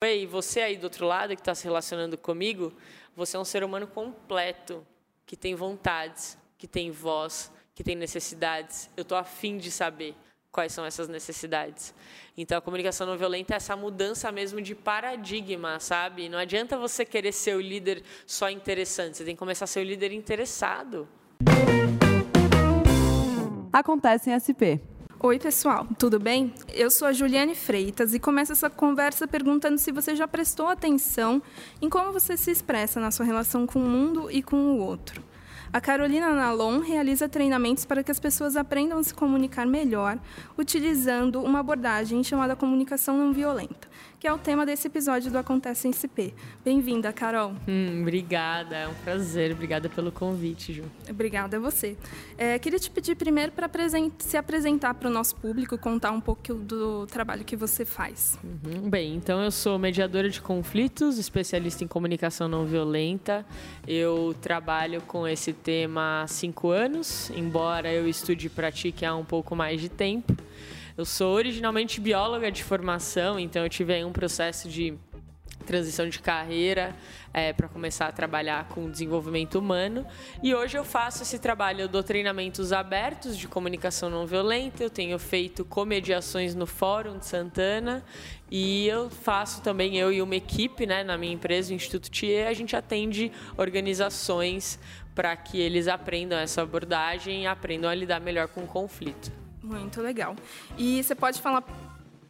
Ei, você aí do outro lado que está se relacionando comigo, você é um ser humano completo, que tem vontades, que tem voz, que tem necessidades. Eu estou afim de saber quais são essas necessidades. Então, a comunicação não violenta é essa mudança mesmo de paradigma, sabe? Não adianta você querer ser o líder só interessante, você tem que começar a ser o líder interessado. Acontece em SP. Oi, pessoal, tudo bem? Eu sou a Juliane Freitas e começo essa conversa perguntando se você já prestou atenção em como você se expressa na sua relação com o mundo e com o outro. A Carolina Nalon realiza treinamentos para que as pessoas aprendam a se comunicar melhor, utilizando uma abordagem chamada comunicação não violenta, que é o tema desse episódio do Acontece em CP. Bem-vinda, Carol. Hum, obrigada, é um prazer. Obrigada pelo convite, Ju. Obrigada a você. É, queria te pedir primeiro para se apresentar para o nosso público, contar um pouco do trabalho que você faz. Uhum. Bem, então eu sou mediadora de conflitos, especialista em comunicação não violenta. Eu trabalho com esse tema há cinco anos, embora eu estude e pratique há um pouco mais de tempo. Eu sou originalmente bióloga de formação, então eu tive aí um processo de transição de carreira é, para começar a trabalhar com desenvolvimento humano. E hoje eu faço esse trabalho, eu dou treinamentos abertos de comunicação não violenta, eu tenho feito comediações no Fórum de Santana e eu faço também, eu e uma equipe né, na minha empresa, o Instituto TIE, a gente atende organizações para que eles aprendam essa abordagem e aprendam a lidar melhor com o conflito. Muito legal. E você pode falar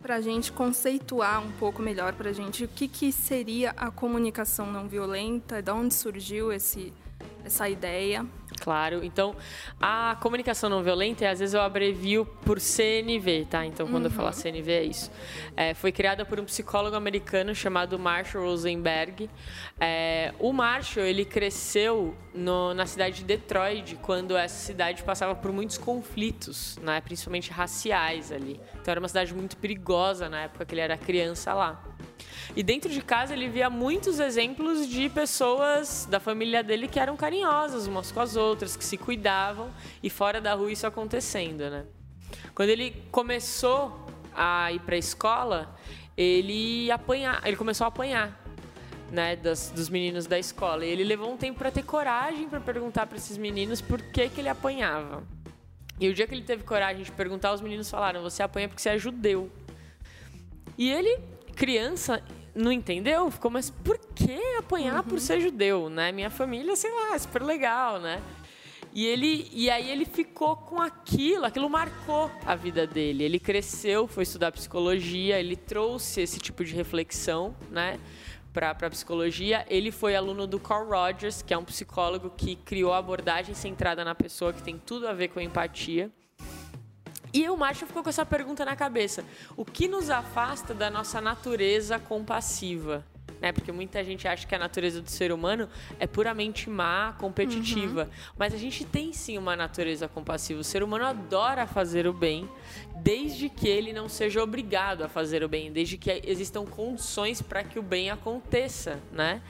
para a gente conceituar um pouco melhor para a gente o que, que seria a comunicação não violenta, de onde surgiu esse, essa ideia. Claro. Então, a comunicação não violenta, às vezes eu abrevio por CNV, tá? Então, quando uhum. eu falar CNV, é isso. É, foi criada por um psicólogo americano chamado Marshall Rosenberg. É, o Marshall, ele cresceu no, na cidade de Detroit, quando essa cidade passava por muitos conflitos, né? principalmente raciais ali. Então, era uma cidade muito perigosa na época que ele era criança lá. E dentro de casa ele via muitos exemplos de pessoas da família dele que eram carinhosas umas com as outras, que se cuidavam e fora da rua isso acontecendo, né? Quando ele começou a ir para a escola, ele apanhar, ele começou a apanhar, né, das, dos meninos da escola. E ele levou um tempo para ter coragem para perguntar para esses meninos por que que ele apanhava. E o dia que ele teve coragem de perguntar, os meninos falaram: "Você apanha porque você é judeu". E ele, criança, não entendeu, ficou, mas por que apanhar uhum. por ser judeu, né? Minha família, sei lá, é super legal, né? E, ele, e aí ele ficou com aquilo, aquilo marcou a vida dele. Ele cresceu, foi estudar psicologia, ele trouxe esse tipo de reflexão, né? Para a psicologia. Ele foi aluno do Carl Rogers, que é um psicólogo que criou a abordagem centrada na pessoa, que tem tudo a ver com empatia. E o Marshall ficou com essa pergunta na cabeça: o que nos afasta da nossa natureza compassiva? Né? Porque muita gente acha que a natureza do ser humano é puramente má, competitiva. Uhum. Mas a gente tem sim uma natureza compassiva. O ser humano adora fazer o bem, desde que ele não seja obrigado a fazer o bem, desde que existam condições para que o bem aconteça, né?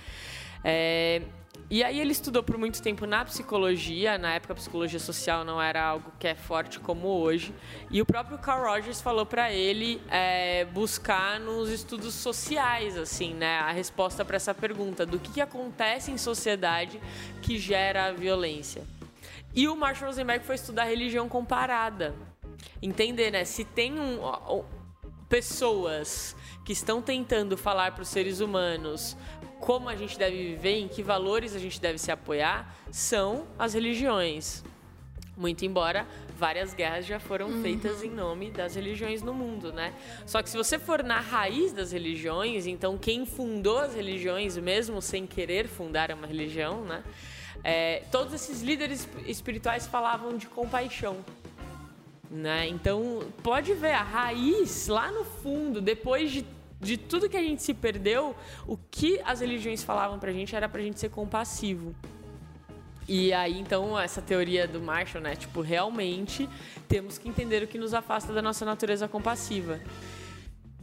É, e aí ele estudou por muito tempo na psicologia, na época a psicologia social não era algo que é forte como hoje. E o próprio Carl Rogers falou para ele é, buscar nos estudos sociais, assim, né, a resposta para essa pergunta do que, que acontece em sociedade que gera violência. E o Marshall Rosenberg foi estudar religião comparada, entender, né, se tem um, pessoas que estão tentando falar para os seres humanos como a gente deve viver, em que valores a gente deve se apoiar, são as religiões. Muito embora várias guerras já foram uhum. feitas em nome das religiões no mundo, né? Só que se você for na raiz das religiões, então quem fundou as religiões, mesmo sem querer fundar uma religião, né? É, todos esses líderes espirituais falavam de compaixão. Né? Então, pode ver a raiz lá no fundo, depois de de tudo que a gente se perdeu, o que as religiões falavam pra gente era pra gente ser compassivo. E aí, então, essa teoria do Marshall, né? Tipo, realmente temos que entender o que nos afasta da nossa natureza compassiva.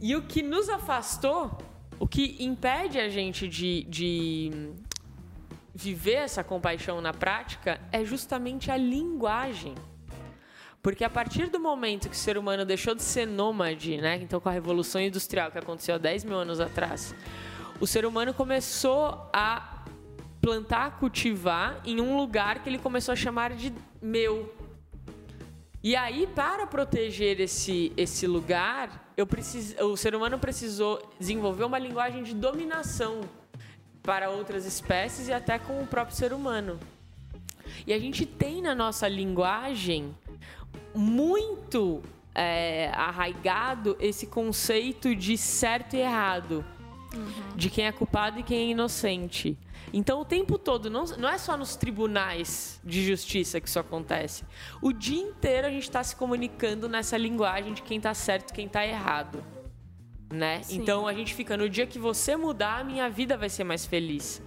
E o que nos afastou, o que impede a gente de, de viver essa compaixão na prática é justamente a linguagem. Porque a partir do momento que o ser humano deixou de ser nômade, né? Então, com a Revolução Industrial que aconteceu há 10 mil anos atrás, o ser humano começou a plantar, cultivar em um lugar que ele começou a chamar de meu. E aí, para proteger esse, esse lugar, eu o ser humano precisou desenvolver uma linguagem de dominação para outras espécies e até com o próprio ser humano. E a gente tem na nossa linguagem muito é, arraigado esse conceito de certo e errado, uhum. de quem é culpado e quem é inocente. Então, o tempo todo, não, não é só nos tribunais de justiça que isso acontece. O dia inteiro a gente está se comunicando nessa linguagem de quem está certo e quem está errado. Né? Então, a gente fica, no dia que você mudar, a minha vida vai ser mais feliz.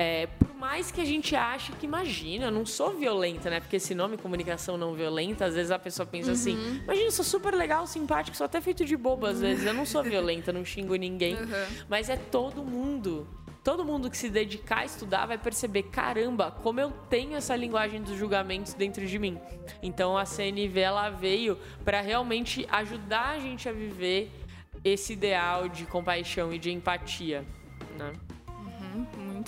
É, por mais que a gente ache que, imagina, eu não sou violenta, né? Porque esse nome, comunicação não violenta, às vezes a pessoa pensa assim, uhum. assim: imagina, eu sou super legal, simpático, sou até feito de bobo às vezes. Eu não sou violenta, não xingo ninguém. Uhum. Mas é todo mundo. Todo mundo que se dedicar a estudar vai perceber, caramba, como eu tenho essa linguagem dos julgamentos dentro de mim. Então a CNV ela veio para realmente ajudar a gente a viver esse ideal de compaixão e de empatia, né?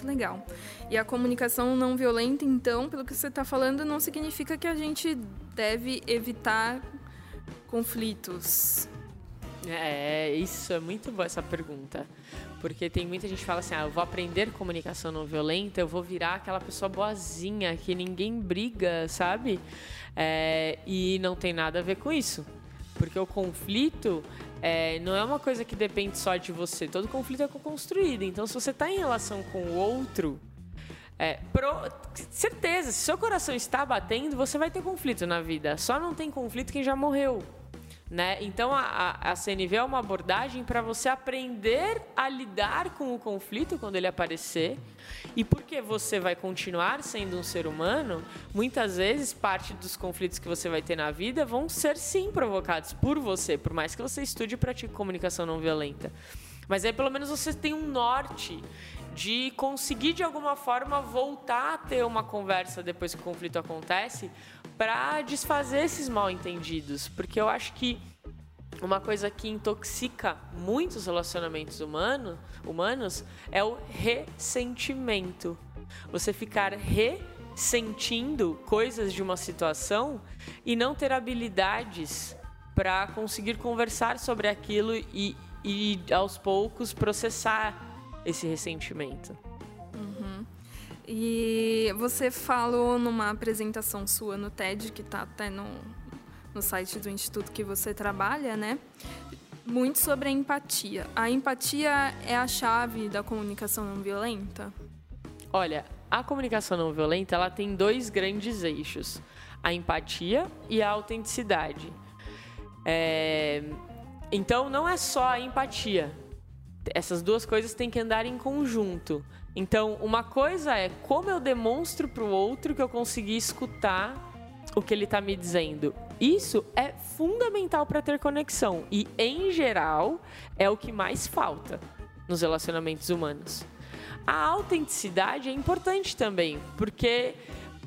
Muito legal. E a comunicação não violenta, então, pelo que você está falando, não significa que a gente deve evitar conflitos. É, isso é muito boa essa pergunta. Porque tem muita gente que fala assim: ah, eu vou aprender comunicação não violenta, eu vou virar aquela pessoa boazinha, que ninguém briga, sabe? É, e não tem nada a ver com isso. Porque o conflito é, não é uma coisa que depende só de você. Todo conflito é construído. Então, se você está em relação com o outro, é, pro, certeza, se seu coração está batendo, você vai ter conflito na vida. Só não tem conflito quem já morreu. Né? Então a, a, CNV é uma abordagem para você aprender a lidar com o conflito quando ele aparecer. E porque você vai continuar sendo um ser humano, muitas vezes parte dos conflitos que você vai ter na vida vão ser sim provocados por você, por mais que você estude e pratique comunicação não violenta. Mas aí pelo menos você tem um norte de conseguir de alguma forma voltar a ter uma conversa depois que o conflito acontece para desfazer esses mal entendidos, porque eu acho que uma coisa que intoxica muitos relacionamentos humano, humanos é o ressentimento. Você ficar ressentindo coisas de uma situação e não ter habilidades para conseguir conversar sobre aquilo e, e aos poucos processar esse ressentimento. E você falou numa apresentação sua no TED, que está até no, no site do instituto que você trabalha, né? Muito sobre a empatia. A empatia é a chave da comunicação não violenta? Olha, a comunicação não violenta ela tem dois grandes eixos: a empatia e a autenticidade. É... Então, não é só a empatia. Essas duas coisas têm que andar em conjunto. Então, uma coisa é como eu demonstro para o outro que eu consegui escutar o que ele está me dizendo. Isso é fundamental para ter conexão e, em geral, é o que mais falta nos relacionamentos humanos. A autenticidade é importante também, porque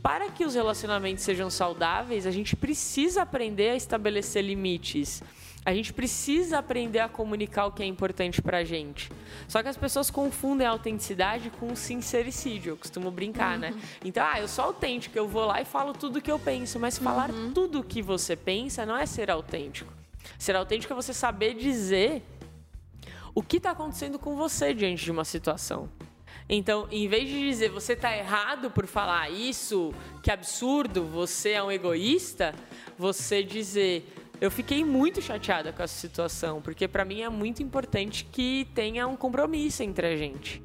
para que os relacionamentos sejam saudáveis, a gente precisa aprender a estabelecer limites a gente precisa aprender a comunicar o que é importante pra gente. Só que as pessoas confundem a autenticidade com sincericídio. Eu costumo brincar, né? uhum. né? Então, ah, eu sou autêntico, eu vou lá e falo tudo o que eu penso. Mas falar uhum. tudo o que você pensa não é ser autêntico. Ser autêntico é você saber dizer o que está acontecendo com você diante de uma situação. Então, em vez de dizer você está errado por falar isso, que absurdo, você é um egoísta, você dizer eu fiquei muito chateada com essa situação, porque para mim é muito importante que tenha um compromisso entre a gente.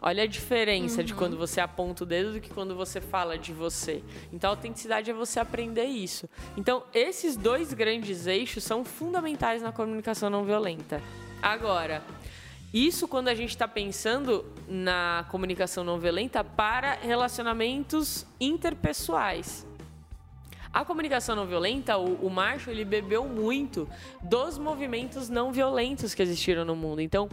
Olha a diferença uhum. de quando você aponta o dedo do que quando você fala de você. Então, a autenticidade é você aprender isso. Então, esses dois grandes eixos são fundamentais na comunicação não violenta. Agora, isso quando a gente está pensando na comunicação não violenta para relacionamentos interpessoais. A comunicação não violenta, o, o Marshall, ele bebeu muito dos movimentos não violentos que existiram no mundo. Então,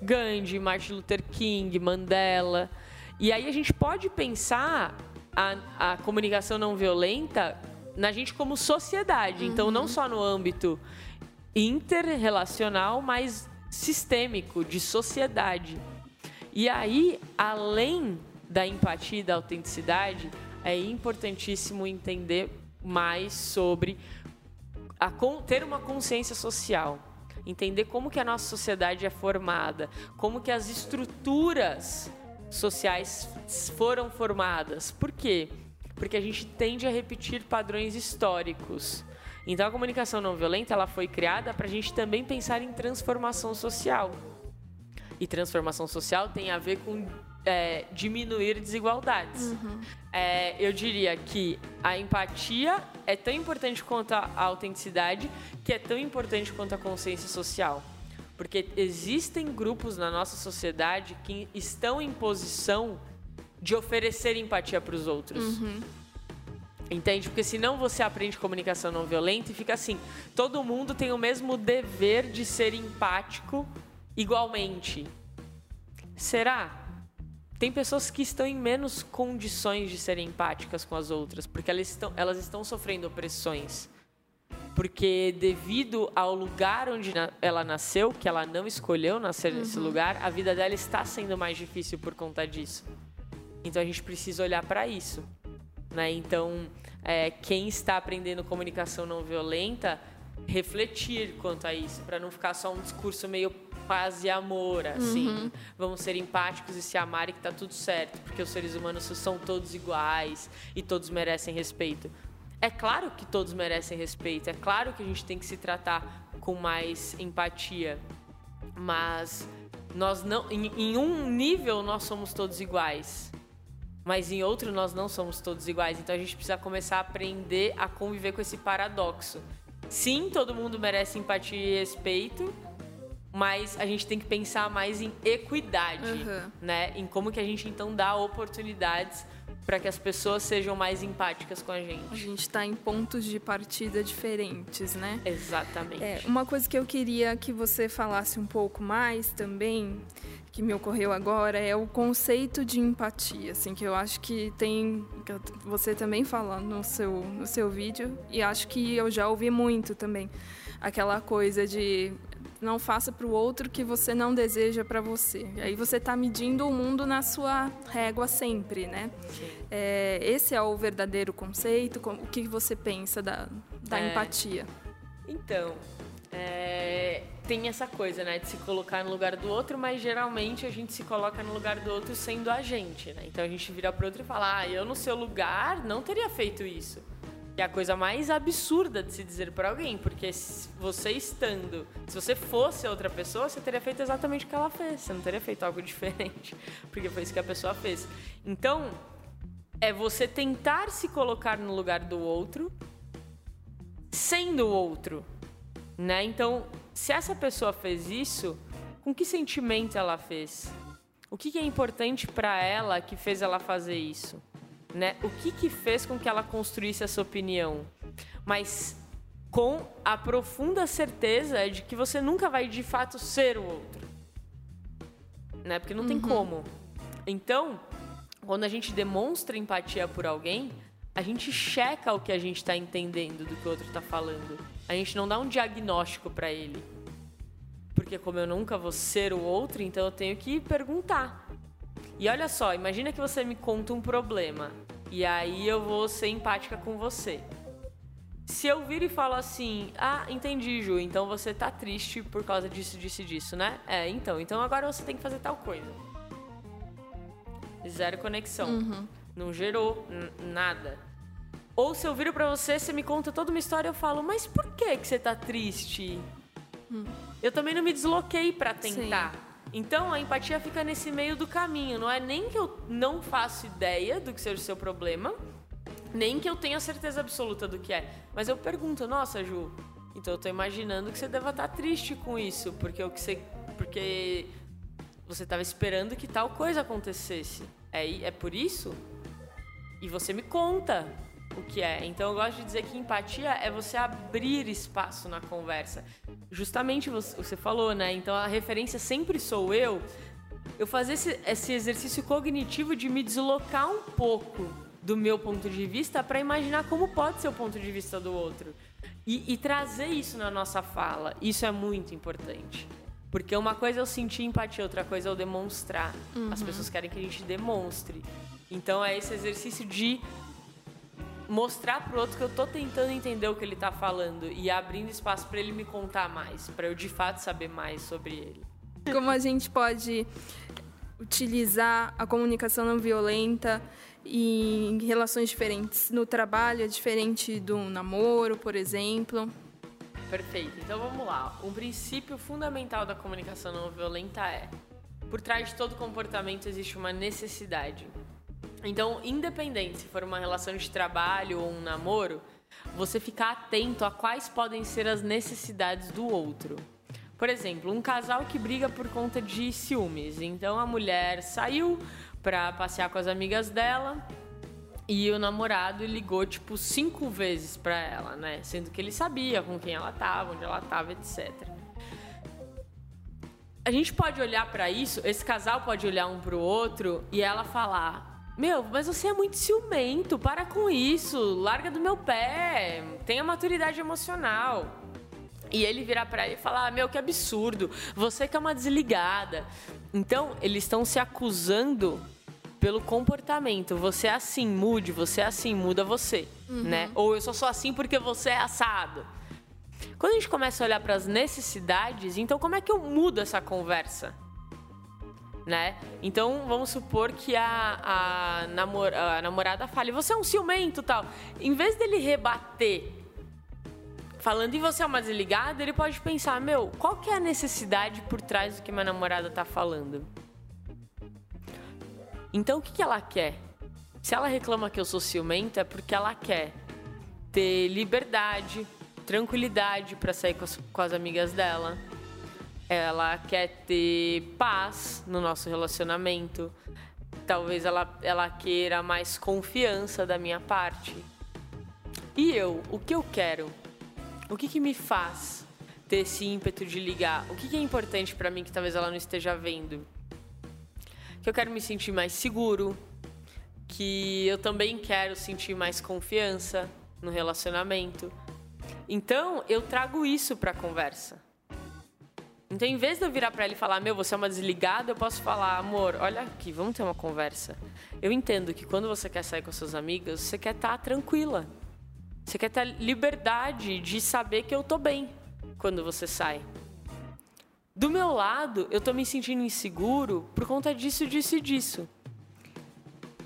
Gandhi, Martin Luther King, Mandela. E aí a gente pode pensar a, a comunicação não violenta na gente como sociedade. Uhum. Então, não só no âmbito interrelacional, mas sistêmico, de sociedade. E aí, além da empatia e da autenticidade, é importantíssimo entender mais sobre a, ter uma consciência social, entender como que a nossa sociedade é formada, como que as estruturas sociais foram formadas. Por quê? Porque a gente tende a repetir padrões históricos. Então a comunicação não violenta ela foi criada para a gente também pensar em transformação social. E transformação social tem a ver com é, diminuir desigualdades. Uhum. É, eu diria que a empatia é tão importante quanto a autenticidade, que é tão importante quanto a consciência social. Porque existem grupos na nossa sociedade que estão em posição de oferecer empatia para os outros. Uhum. Entende? Porque senão você aprende comunicação não violenta e fica assim: todo mundo tem o mesmo dever de ser empático igualmente. Será? Tem pessoas que estão em menos condições de serem empáticas com as outras, porque elas estão, elas estão sofrendo opressões. Porque devido ao lugar onde ela nasceu, que ela não escolheu nascer uhum. nesse lugar, a vida dela está sendo mais difícil por conta disso. Então a gente precisa olhar para isso. Né? Então, é, quem está aprendendo comunicação não violenta, refletir quanto a isso, para não ficar só um discurso meio paz e amor, assim. Uhum. Vamos ser empáticos e se amar e que tá tudo certo, porque os seres humanos são todos iguais e todos merecem respeito. É claro que todos merecem respeito, é claro que a gente tem que se tratar com mais empatia, mas nós não, em, em um nível nós somos todos iguais, mas em outro nós não somos todos iguais. Então a gente precisa começar a aprender a conviver com esse paradoxo. Sim, todo mundo merece empatia e respeito, mas a gente tem que pensar mais em equidade, uhum. né? Em como que a gente então dá oportunidades para que as pessoas sejam mais empáticas com a gente. A gente está em pontos de partida diferentes, né? Exatamente. É, uma coisa que eu queria que você falasse um pouco mais também, que me ocorreu agora, é o conceito de empatia, assim, que eu acho que tem, que você também fala no seu, no seu vídeo, e acho que eu já ouvi muito também. Aquela coisa de não faça para o outro que você não deseja para você. E aí você está medindo o mundo na sua régua sempre, né? É, esse é o verdadeiro conceito. O que você pensa da, da é, empatia? Então, é, tem essa coisa, né, de se colocar no lugar do outro, mas geralmente a gente se coloca no lugar do outro sendo a gente, né? Então a gente vira para outro e fala: "Ah, eu no seu lugar não teria feito isso". É a coisa mais absurda de se dizer para alguém, porque você estando, se você fosse outra pessoa, você teria feito exatamente o que ela fez, você não teria feito algo diferente, porque foi isso que a pessoa fez. Então, é você tentar se colocar no lugar do outro, sendo o outro, né? Então, se essa pessoa fez isso, com que sentimento ela fez? O que é importante para ela que fez ela fazer isso? Né? O que que fez com que ela construísse essa opinião? Mas com a profunda certeza de que você nunca vai de fato ser o outro. Né? Porque não uhum. tem como. Então, quando a gente demonstra empatia por alguém, a gente checa o que a gente está entendendo do que o outro está falando. A gente não dá um diagnóstico para ele. Porque como eu nunca vou ser o outro, então eu tenho que perguntar. E olha só, imagina que você me conta um problema. E aí eu vou ser empática com você. Se eu vir e falo assim, ah, entendi, Ju, então você tá triste por causa disso, disso e disso, né? É, então, então agora você tem que fazer tal coisa. Zero conexão. Uhum. Não gerou nada. Ou se eu viro pra você, você me conta toda uma história, eu falo, mas por que, que você tá triste? Hum. Eu também não me desloquei para tentar. Sim. Então a empatia fica nesse meio do caminho. Não é nem que eu não faço ideia do que seja o seu problema, nem que eu tenha certeza absoluta do que é. Mas eu pergunto, nossa, Ju, então eu tô imaginando que você deva estar tá triste com isso, porque o que você. Porque você estava esperando que tal coisa acontecesse. É, é por isso? E você me conta o que é. Então eu gosto de dizer que empatia é você abrir espaço na conversa. Justamente você falou, né? Então a referência sempre sou eu. Eu fazer esse, esse exercício cognitivo de me deslocar um pouco do meu ponto de vista para imaginar como pode ser o ponto de vista do outro. E, e, trazer isso na nossa fala, isso é muito importante. Porque uma coisa é eu sentir empatia, outra coisa é eu demonstrar. Uhum. As pessoas querem que a gente demonstre. Então é esse exercício de mostrar pro outro que eu tô tentando entender o que ele tá falando e abrindo espaço para ele me contar mais, para eu de fato saber mais sobre ele. Como a gente pode utilizar a comunicação não violenta em relações diferentes. No trabalho é diferente do namoro, por exemplo. Perfeito. Então vamos lá. Um princípio fundamental da comunicação não violenta é: por trás de todo comportamento existe uma necessidade. Então, independente se for uma relação de trabalho ou um namoro, você ficar atento a quais podem ser as necessidades do outro. Por exemplo, um casal que briga por conta de ciúmes. Então a mulher saiu para passear com as amigas dela e o namorado ligou tipo cinco vezes para ela, né? Sendo que ele sabia com quem ela tava, onde ela tava, etc. A gente pode olhar para isso, esse casal pode olhar um pro outro e ela falar: Meu, mas você é muito ciumento, para com isso, larga do meu pé, tenha maturidade emocional. E ele virar para ele e falar: ah, Meu, que absurdo, você que é uma desligada. Então, eles estão se acusando pelo comportamento. Você é assim, mude, você é assim, muda você. Uhum. né? Ou eu só sou assim porque você é assado. Quando a gente começa a olhar para as necessidades, então como é que eu mudo essa conversa? Né? Então vamos supor que a, a, namor, a namorada fale: Você é um ciumento tal. Em vez dele rebater falando e você é uma desligada, ele pode pensar, meu, qual que é a necessidade por trás do que minha namorada tá falando? Então o que, que ela quer? Se ela reclama que eu sou ciumenta, é porque ela quer ter liberdade, tranquilidade para sair com as, com as amigas dela. Ela quer ter paz no nosso relacionamento. Talvez ela, ela queira mais confiança da minha parte. E eu, o que eu quero? o que, que me faz ter esse ímpeto de ligar? O que, que é importante para mim que talvez ela não esteja vendo? Que eu quero me sentir mais seguro, que eu também quero sentir mais confiança no relacionamento. Então, eu trago isso para a conversa. Então, em vez de eu virar para ele e falar, meu, você é uma desligada, eu posso falar, amor, olha aqui, vamos ter uma conversa. Eu entendo que quando você quer sair com seus amigos, você quer estar tá tranquila. Você quer ter liberdade de saber que eu tô bem quando você sai. Do meu lado, eu tô me sentindo inseguro por conta disso, disso e disso.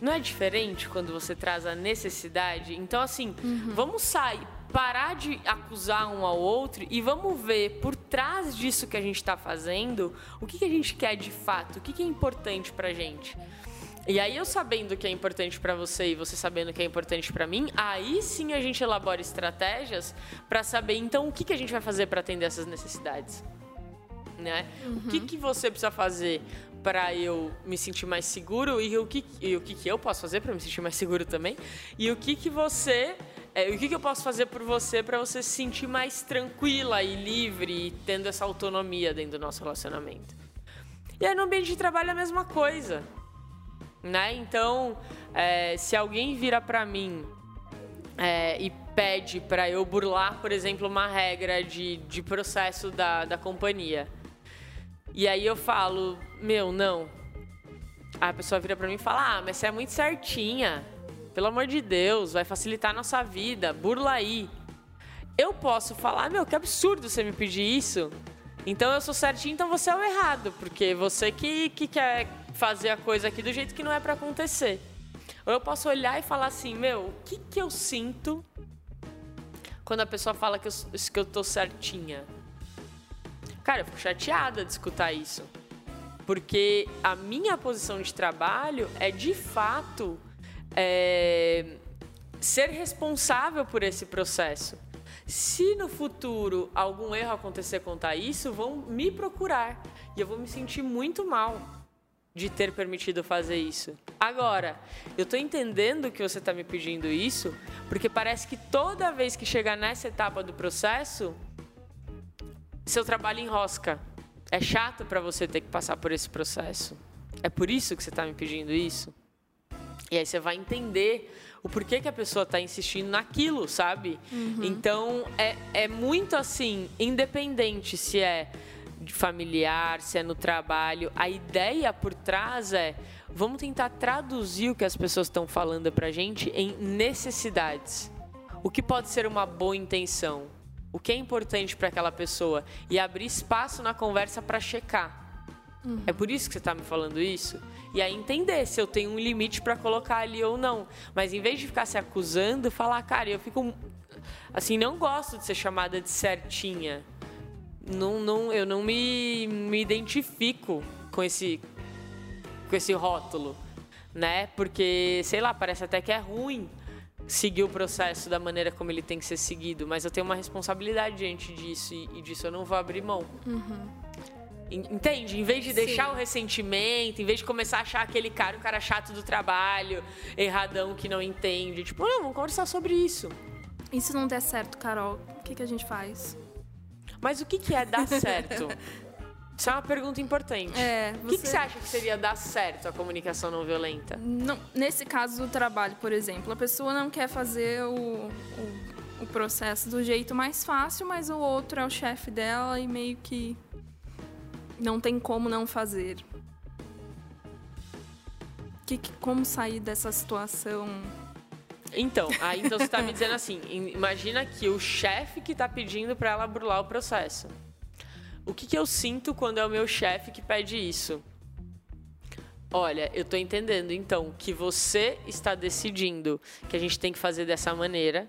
Não é diferente quando você traz a necessidade? Então, assim, uhum. vamos sair, parar de acusar um ao outro e vamos ver por trás disso que a gente está fazendo o que, que, a gente quer de fato, o que, que é importante pra gente. E aí eu sabendo o que é importante para você e você sabendo o que é importante para mim, aí sim a gente elabora estratégias para saber então o que, que a gente vai fazer para atender essas necessidades. Né? Uhum. O que, que você precisa fazer para eu me sentir mais seguro e o que, e o que, que eu posso fazer para me sentir mais seguro também? E o que, que você. É, o que, que eu posso fazer por você para você se sentir mais tranquila e livre e tendo essa autonomia dentro do nosso relacionamento? E aí no ambiente de trabalho é a mesma coisa né? Então, é, se alguém vira para mim é, e pede para eu burlar, por exemplo, uma regra de, de processo da, da companhia, e aí eu falo, meu, não. A pessoa vira para mim e fala, ah, mas você é muito certinha. Pelo amor de Deus, vai facilitar a nossa vida, burla aí. Eu posso falar, meu, que absurdo você me pedir isso. Então eu sou certinho, então você é o errado, porque você que, que quer fazer a coisa aqui do jeito que não é para acontecer. Ou eu posso olhar e falar assim, meu, o que, que eu sinto quando a pessoa fala que eu, que eu tô certinha? Cara, eu fico chateada de escutar isso. Porque a minha posição de trabalho é, de fato, é, ser responsável por esse processo. Se no futuro algum erro acontecer a isso, vão me procurar. E eu vou me sentir muito mal de ter permitido fazer isso. Agora, eu estou entendendo que você está me pedindo isso, porque parece que toda vez que chegar nessa etapa do processo, seu trabalho enrosca. É chato para você ter que passar por esse processo. É por isso que você está me pedindo isso? E aí você vai entender o porquê que a pessoa está insistindo naquilo, sabe? Então é, é muito assim, independente se é familiar, se é no trabalho, a ideia por trás é vamos tentar traduzir o que as pessoas estão falando pra gente em necessidades. O que pode ser uma boa intenção? O que é importante para aquela pessoa? E abrir espaço na conversa para checar. É por isso que você está me falando isso? E aí entender se eu tenho um limite para colocar ali ou não. Mas em vez de ficar se acusando, falar, cara, eu fico. Assim, não gosto de ser chamada de certinha. Não, não, eu não me, me identifico com esse, com esse rótulo, né? Porque, sei lá, parece até que é ruim seguir o processo da maneira como ele tem que ser seguido, mas eu tenho uma responsabilidade diante disso e, e disso eu não vou abrir mão. Entende? Em vez de deixar Sim. o ressentimento, em vez de começar a achar aquele cara, o cara chato do trabalho, erradão que não entende, tipo, não, vamos conversar sobre isso. E se não der certo, Carol, o que, que a gente faz? Mas o que, que é dar certo? Isso é uma pergunta importante. É, O que, que você- você acha que seria dar certo a comunicação não violenta? Não, nesse caso do trabalho, por exemplo, a pessoa não quer fazer o, o, o processo do jeito mais fácil, mas o outro é o chefe dela e meio que não tem como não fazer. Que, como sair dessa situação? Então, aí então você tá me dizendo assim, im- imagina que o chefe que tá pedindo para ela burlar o processo. O que, que eu sinto quando é o meu chefe que pede isso? Olha, eu tô entendendo então que você está decidindo que a gente tem que fazer dessa maneira.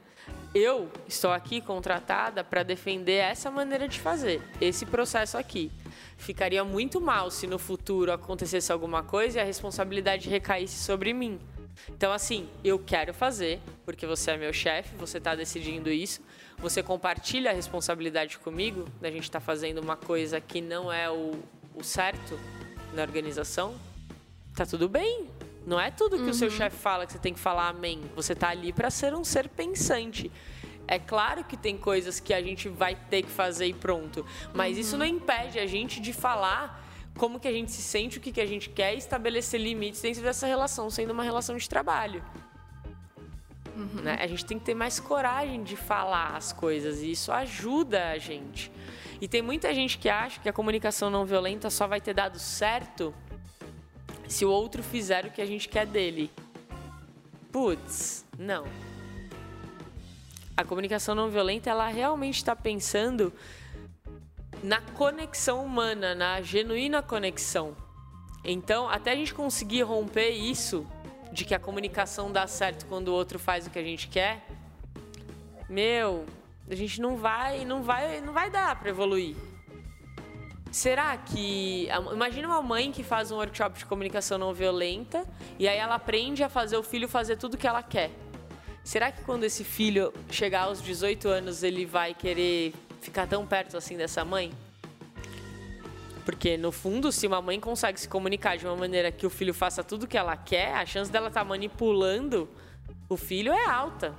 Eu estou aqui contratada para defender essa maneira de fazer, esse processo aqui. Ficaria muito mal se no futuro acontecesse alguma coisa e a responsabilidade recaísse sobre mim. Então, assim, eu quero fazer, porque você é meu chefe, você está decidindo isso, você compartilha a responsabilidade comigo, da gente estar fazendo uma coisa que não é o, o certo na organização, tá tudo bem. Não é tudo que o seu chefe fala que você tem que falar amém. Você tá ali para ser um ser pensante. É claro que tem coisas que a gente vai ter que fazer e pronto, mas isso não impede a gente de falar como que a gente se sente, o que, que a gente quer e estabelecer limites dentro dessa relação, sendo uma relação de trabalho. Né? A gente tem que ter mais coragem de falar as coisas e isso ajuda a gente. E tem muita gente que acha que a comunicação não violenta só vai ter dado certo se o outro fizer o que a gente quer dele. Putz, não. A comunicação não violenta, ela realmente está pensando na conexão humana, na genuína conexão. Então, até a gente conseguir romper isso de que a comunicação dá certo quando o outro faz o que a gente quer, meu, a gente não vai, não vai, não vai dar para evoluir. Será que. Imagina uma mãe que faz um workshop de comunicação não violenta e aí ela aprende a fazer o filho fazer tudo que ela quer. Será que quando esse filho chegar aos 18 anos ele vai querer ficar tão perto assim dessa mãe? Porque, no fundo, se uma mãe consegue se comunicar de uma maneira que o filho faça tudo que ela quer, a chance dela estar manipulando o filho é alta.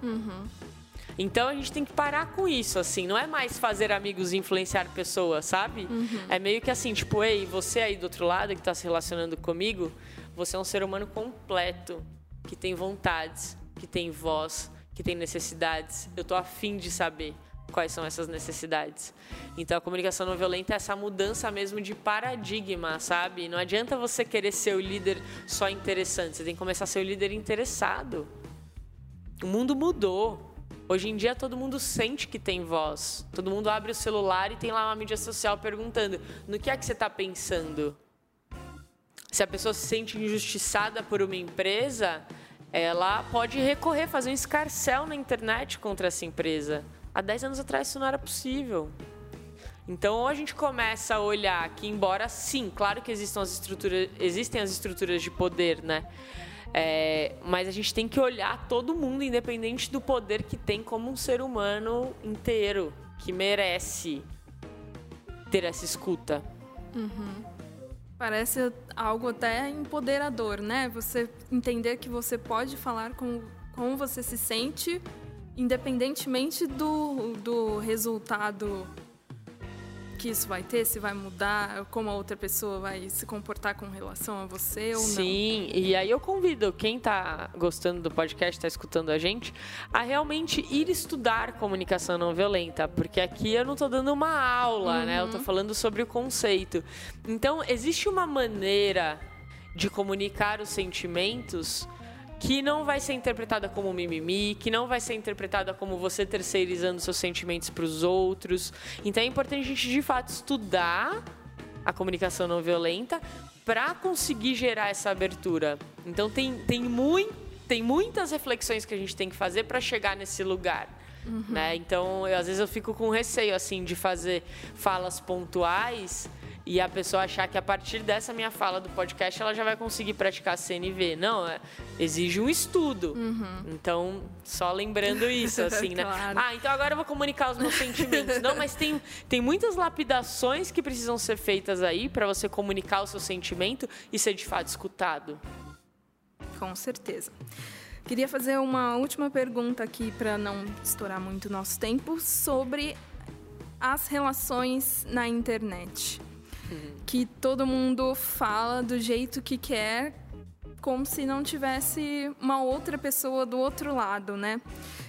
Então a gente tem que parar com isso, assim. Não é mais fazer amigos e influenciar pessoas, sabe? É meio que assim, tipo, ei, você aí do outro lado que está se relacionando comigo, você é um ser humano completo, que tem vontades, que tem voz, que tem necessidades. Eu tô afim de saber quais são essas necessidades. Então a comunicação não violenta é essa mudança mesmo de paradigma, sabe? Não adianta você querer ser o líder só interessante, você tem que começar a ser o líder interessado. O mundo mudou. Hoje em dia todo mundo sente que tem voz. Todo mundo abre o celular e tem lá uma mídia social perguntando: no que é que você está pensando? Se a pessoa se sente injustiçada por uma empresa, ela pode recorrer, fazer um escarcel na internet contra essa empresa. Há 10 anos atrás isso não era possível. Então, ou a gente começa a olhar que, embora sim, claro que existam as estruturas, existem as estruturas de poder, né? É, mas a gente tem que olhar todo mundo, independente do poder que tem, como um ser humano inteiro que merece ter essa escuta. Parece algo até empoderador, né? Você entender que você pode falar com como você se sente, independentemente do, do resultado que isso vai ter, se vai mudar, como a outra pessoa vai se comportar com relação a você ou Sim, não. Sim, e aí eu convido quem está gostando do podcast, está escutando a gente, a realmente ir estudar comunicação não violenta, porque aqui eu não estou dando uma aula, uhum. né? Eu estou falando sobre o conceito. Então, existe uma maneira de comunicar os sentimentos que não vai ser interpretada como mimimi, que não vai ser interpretada como você terceirizando seus sentimentos para os outros. Então é importante a gente de fato estudar a comunicação não violenta para conseguir gerar essa abertura. Então tem, tem, muito, tem muitas reflexões que a gente tem que fazer para chegar nesse lugar. Uhum. Né? Então, eu, às vezes eu fico com receio assim de fazer falas pontuais e a pessoa achar que a partir dessa minha fala do podcast ela já vai conseguir praticar CNV. Não, é, exige um estudo. Uhum. Então, só lembrando isso, assim, né? claro. Ah, então agora eu vou comunicar os meus sentimentos. Não, mas tem, tem muitas lapidações que precisam ser feitas aí para você comunicar o seu sentimento e ser de fato escutado. Com certeza. Queria fazer uma última pergunta aqui para não estourar muito o nosso tempo sobre as relações na internet que todo mundo fala do jeito que quer, como se não tivesse uma outra pessoa do outro lado, né?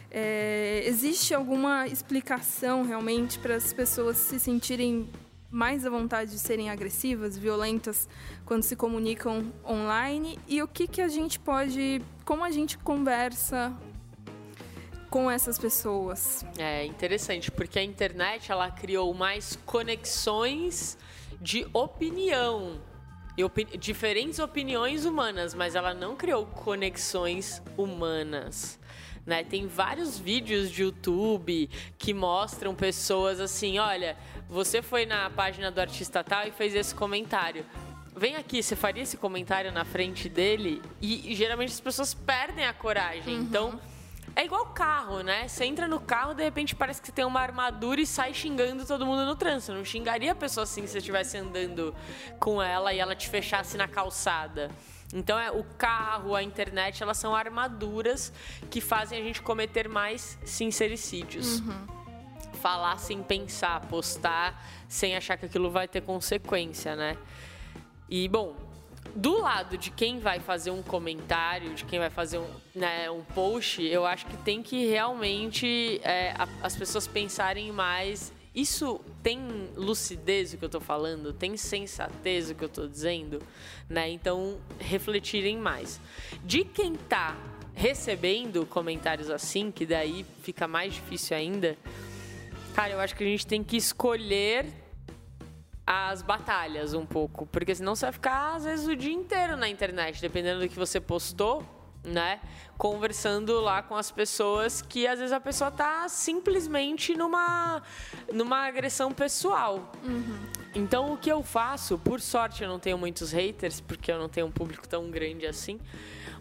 É, existe alguma explicação realmente para as pessoas se sentirem mais à vontade de serem agressivas, violentas quando se comunicam online? E o que, que a gente pode. Como a gente conversa com essas pessoas? É interessante, porque a internet ela criou mais conexões de opinião. Opi diferentes opiniões humanas, mas ela não criou conexões humanas. Né? Tem vários vídeos de YouTube que mostram pessoas assim: olha, você foi na página do artista tal e fez esse comentário. Vem aqui, você faria esse comentário na frente dele? E, e geralmente as pessoas perdem a coragem. Uhum. Então é igual carro, né? Você entra no carro, de repente parece que você tem uma armadura e sai xingando todo mundo no trânsito. Não xingaria a pessoa assim se você estivesse andando com ela e ela te fechasse na calçada. Então, é, o carro, a internet, elas são armaduras que fazem a gente cometer mais sincericídios. Uhum. Falar sem pensar, postar sem achar que aquilo vai ter consequência, né? E, bom, do lado de quem vai fazer um comentário, de quem vai fazer um, né, um post, eu acho que tem que realmente é, a, as pessoas pensarem mais. Isso tem lucidez o que eu estou falando? Tem sensatez o que eu estou dizendo? Né? Então, refletirem mais. De quem está recebendo comentários assim, que daí fica mais difícil ainda, cara, eu acho que a gente tem que escolher as batalhas um pouco, porque senão você vai ficar às vezes o dia inteiro na internet, dependendo do que você postou, né? Conversando lá com as pessoas que às vezes a pessoa tá simplesmente numa numa agressão pessoal. Uhum. Então o que eu faço, por sorte eu não tenho muitos haters, porque eu não tenho um público tão grande assim.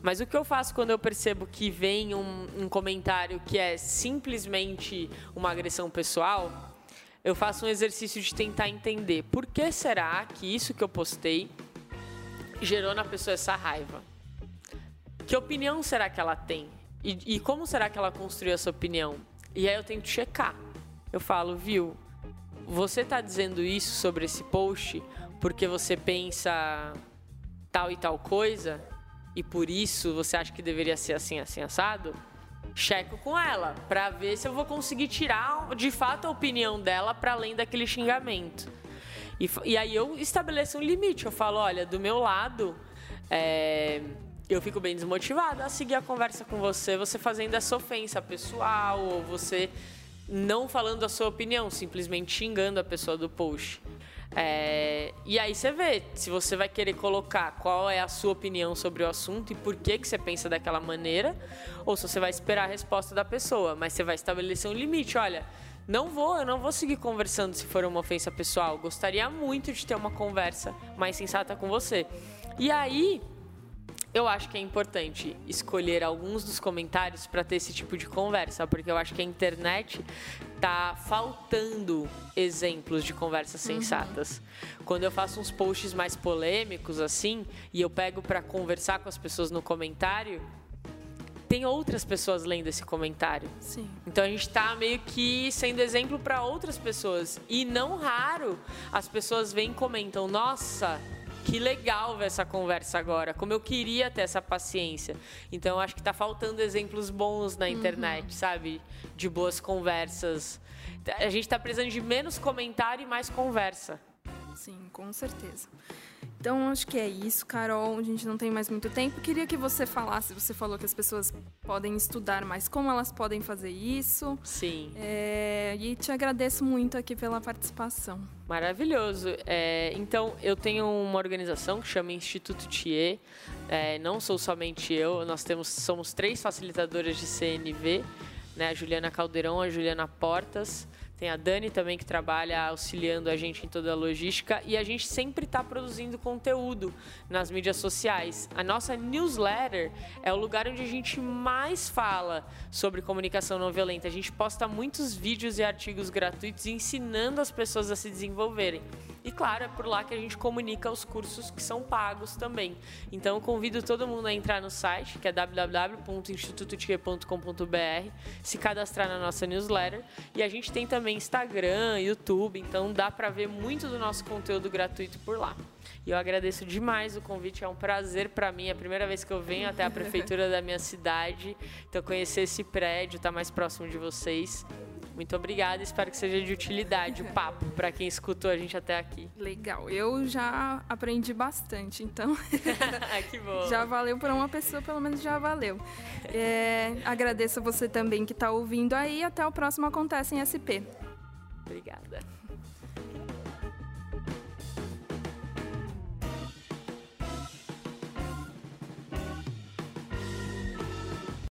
Mas o que eu faço quando eu percebo que vem um, um comentário que é simplesmente uma agressão pessoal, eu faço um exercício de tentar entender por que será que isso que eu postei gerou na pessoa essa raiva. Que opinião será que ela tem? E, e como será que ela construiu essa opinião? E aí eu tento checar. Eu falo, viu, você está dizendo isso sobre esse post porque você pensa tal e tal coisa e por isso você acha que deveria ser assim, assim, assado? Checo com ela para ver se eu vou conseguir tirar de fato a opinião dela para além daquele xingamento. E, e, aí eu estabeleço um limite. Eu falo, olha, do meu lado, é, eu fico bem desmotivada a seguir a conversa com você, você fazendo essa ofensa pessoal ou você não falando a sua opinião, simplesmente xingando a pessoa do post. É, e aí você vê se você vai querer colocar qual é a sua opinião sobre o assunto e por que, que você pensa daquela maneira, ou se você vai esperar a resposta da pessoa, mas você vai estabelecer um limite. Olha, não vou, eu não vou seguir conversando se for uma ofensa pessoal. Gostaria muito de ter uma conversa mais sensata com você. E aí, eu acho que é importante escolher alguns dos comentários para ter esse tipo de conversa, porque eu acho que a internet tá faltando exemplos de conversas uhum. sensatas. Uhum. Quando eu faço uns posts mais polêmicos assim, e eu pego para conversar com as pessoas no comentário, tem outras pessoas lendo esse comentário. Sim. Então a gente está meio que sendo exemplo para outras pessoas. E não raro as pessoas vêm e comentam: Nossa, que legal ver essa conversa agora. Como eu queria ter essa paciência. Então acho que está faltando exemplos bons na internet, uhum. sabe? De boas conversas. A gente está precisando de menos comentário e mais conversa. Sim, com certeza. Então, acho que é isso, Carol. A gente não tem mais muito tempo. Queria que você falasse, você falou que as pessoas podem estudar, mas como elas podem fazer isso? Sim. É, e te agradeço muito aqui pela participação. Maravilhoso. É, então, eu tenho uma organização que chama Instituto Thier. É, não sou somente eu, nós temos, somos três facilitadoras de CNV, né? A Juliana Caldeirão, a Juliana Portas tem a Dani também que trabalha auxiliando a gente em toda a logística e a gente sempre está produzindo conteúdo nas mídias sociais. A nossa newsletter é o lugar onde a gente mais fala sobre comunicação não violenta. A gente posta muitos vídeos e artigos gratuitos ensinando as pessoas a se desenvolverem. E claro, é por lá que a gente comunica os cursos que são pagos também. Então eu convido todo mundo a entrar no site, que é www.institutotie.com.br, se cadastrar na nossa newsletter. E a gente tem também Instagram, YouTube, então dá para ver muito do nosso conteúdo gratuito por lá. E eu agradeço demais o convite, é um prazer para mim, é a primeira vez que eu venho até a prefeitura da minha cidade. Então conhecer esse prédio, estar tá mais próximo de vocês. Muito obrigada, espero que seja de utilidade o papo para quem escutou a gente até aqui. Legal, eu já aprendi bastante, então. que bom. Já valeu para uma pessoa, pelo menos já valeu. É, agradeço a você também que está ouvindo aí. Até o próximo Acontece em SP. Obrigada.